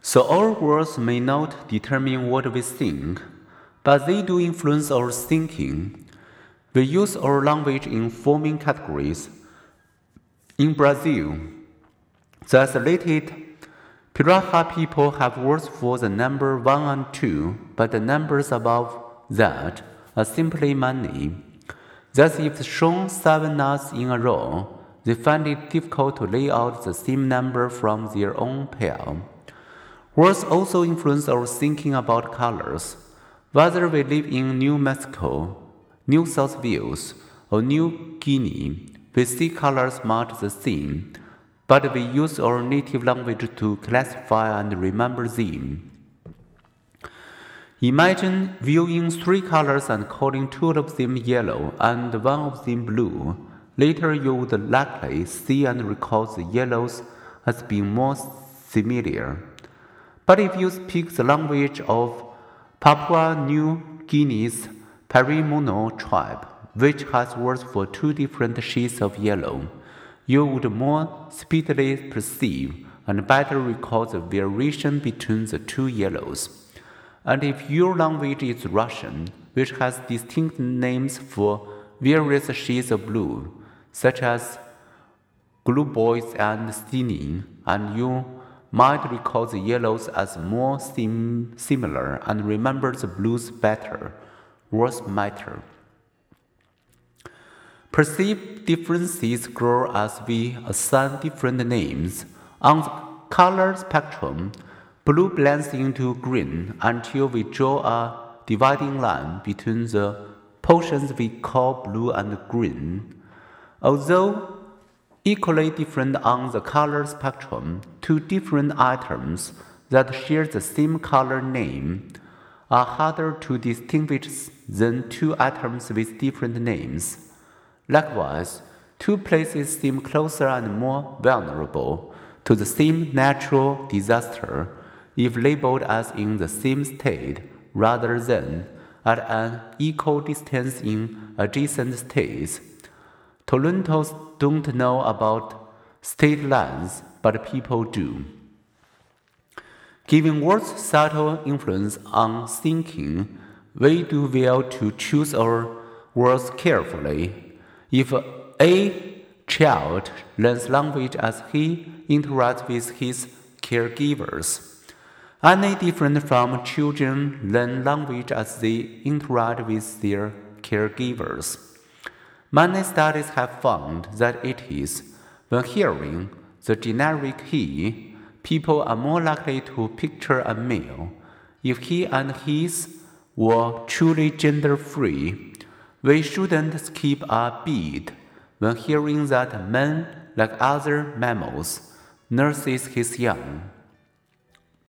So our words may not determine what we think, but they do influence our thinking. We use our language in forming categories. In Brazil, the isolated Piraha people have words for the number 1 and 2, but the numbers above that are simply money. Thus, if shown seven nuts in a row, they find it difficult to lay out the same number from their own pair. Words also influence our thinking about colors. Whether we live in New Mexico, New South Wales, or New Guinea, we see colors much the same, but we use our native language to classify and remember them. Imagine viewing three colors and calling two of them yellow and one of them blue. Later, you would likely see and recall the yellows as being more familiar. But if you speak the language of Papua New Guinea's Berinmo tribe, which has words for two different shades of yellow, you would more speedily perceive and better recall the variation between the two yellows. And if your language is Russian, which has distinct names for various shades of blue, such as blue glubois and stenin, and you might recall the yellows as more sim similar and remember the blues better. Words matter. Perceived differences grow as we assign different names. On the color spectrum, blue blends into green until we draw a dividing line between the portions we call blue and green. Although equally different on the color spectrum, two different items that share the same color name are harder to distinguish than two items with different names. Likewise, two places seem closer and more vulnerable to the same natural disaster if labeled as in the same state rather than at an equal distance in adjacent states. Torontos don't know about state lines, but people do. Giving words subtle influence on thinking, we do well to choose our words carefully. If a child learns language as he interacts with his caregivers, any different from children learn language as they interact with their caregivers. Many studies have found that it is when hearing the generic he, people are more likely to picture a male. If he and his were truly gender free, we shouldn't skip a beat when hearing that man, like other mammals, nurses his young.